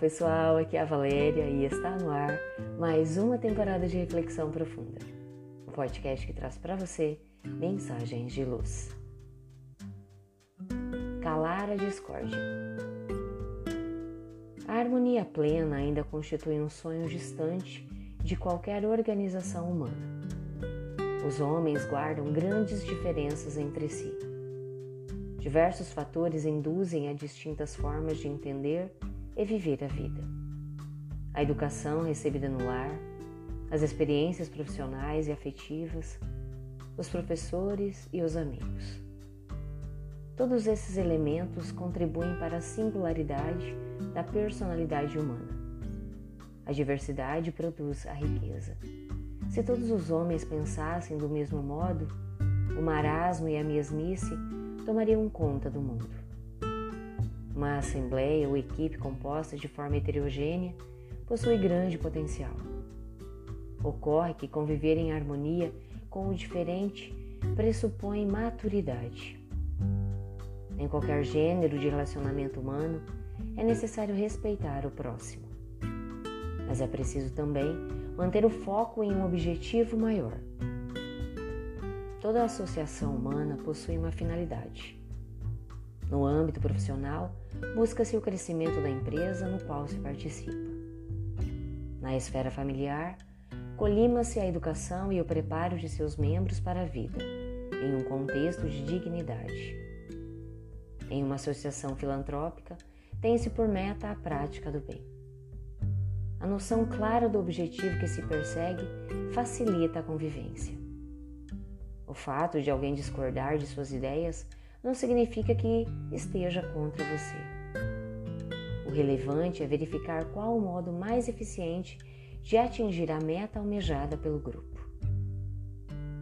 pessoal, aqui é a Valéria e está no ar mais uma temporada de Reflexão Profunda, um podcast que traz para você mensagens de luz. Calar a discórdia. A harmonia plena ainda constitui um sonho distante de qualquer organização humana. Os homens guardam grandes diferenças entre si. Diversos fatores induzem a distintas formas de entender e viver a vida. A educação recebida no lar, as experiências profissionais e afetivas, os professores e os amigos. Todos esses elementos contribuem para a singularidade da personalidade humana. A diversidade produz a riqueza. Se todos os homens pensassem do mesmo modo, o marasmo e a mesmice tomariam conta do mundo. Uma assembleia ou equipe composta de forma heterogênea possui grande potencial. Ocorre que conviver em harmonia com o diferente pressupõe maturidade. Em qualquer gênero de relacionamento humano, é necessário respeitar o próximo. Mas é preciso também manter o foco em um objetivo maior. Toda associação humana possui uma finalidade. No âmbito profissional, busca-se o crescimento da empresa no qual se participa. Na esfera familiar, colima-se a educação e o preparo de seus membros para a vida, em um contexto de dignidade. Em uma associação filantrópica, tem-se por meta a prática do bem. A noção clara do objetivo que se persegue facilita a convivência. O fato de alguém discordar de suas ideias não significa que esteja contra você. O relevante é verificar qual o modo mais eficiente de atingir a meta almejada pelo grupo.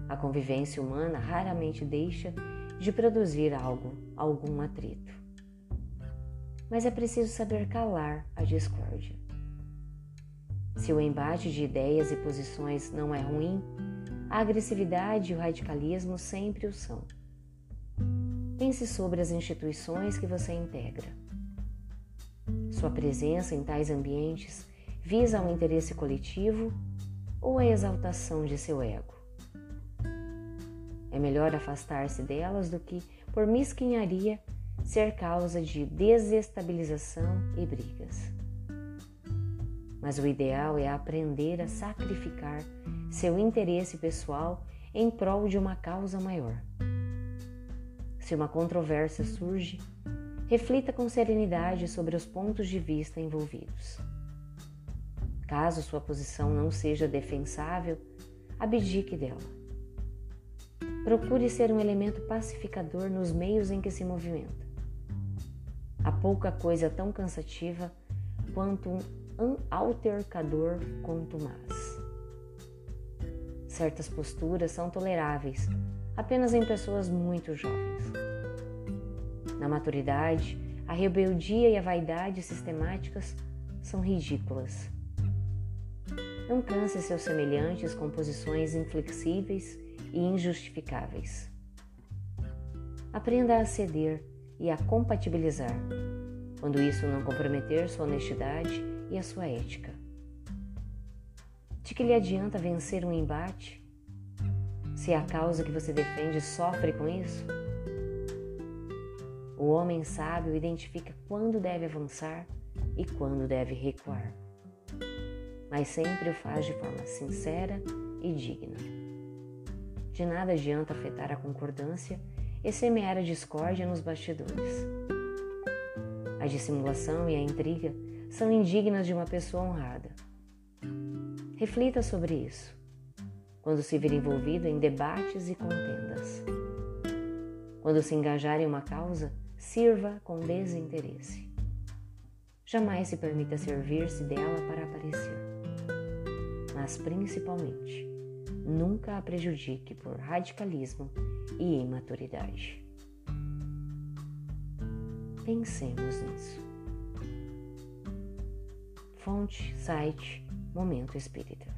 A convivência humana raramente deixa de produzir algo, algum atrito. Mas é preciso saber calar a discórdia. Se o embate de ideias e posições não é ruim, a agressividade e o radicalismo sempre o são. Pense sobre as instituições que você integra. Sua presença em tais ambientes visa um interesse coletivo ou a exaltação de seu ego? É melhor afastar-se delas do que, por mesquinharia, ser causa de desestabilização e brigas. Mas o ideal é aprender a sacrificar seu interesse pessoal em prol de uma causa maior. Se uma controvérsia surge, reflita com serenidade sobre os pontos de vista envolvidos. Caso sua posição não seja defensável, abdique dela. Procure ser um elemento pacificador nos meios em que se movimenta. Há pouca coisa tão cansativa quanto um altercador contumaz. Certas posturas são toleráveis apenas em pessoas muito jovens. Na maturidade, a rebeldia e a vaidade sistemáticas são ridículas. Não canse seus semelhantes com posições inflexíveis e injustificáveis. Aprenda a ceder e a compatibilizar, quando isso não comprometer sua honestidade e a sua ética. De que lhe adianta vencer um embate se a causa que você defende sofre com isso? O homem sábio identifica quando deve avançar e quando deve recuar, mas sempre o faz de forma sincera e digna. De nada adianta afetar a concordância e semear a discórdia nos bastidores. A dissimulação e a intriga são indignas de uma pessoa honrada. Reflita sobre isso quando se vir envolvido em debates e contendas. Quando se engajar em uma causa, sirva com desinteresse. Jamais se permita servir-se dela para aparecer. Mas, principalmente, nunca a prejudique por radicalismo e imaturidade. Pensemos nisso. Fonte, site, Momento Espírita.